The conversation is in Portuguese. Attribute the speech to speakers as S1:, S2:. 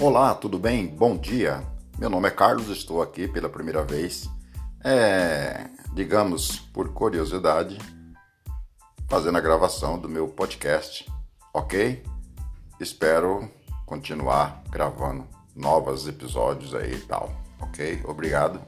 S1: Olá, tudo bem? Bom dia. Meu nome é Carlos, estou aqui pela primeira vez. É, digamos, por curiosidade, fazendo a gravação do meu podcast, ok? Espero continuar gravando novos episódios aí e tal, ok? Obrigado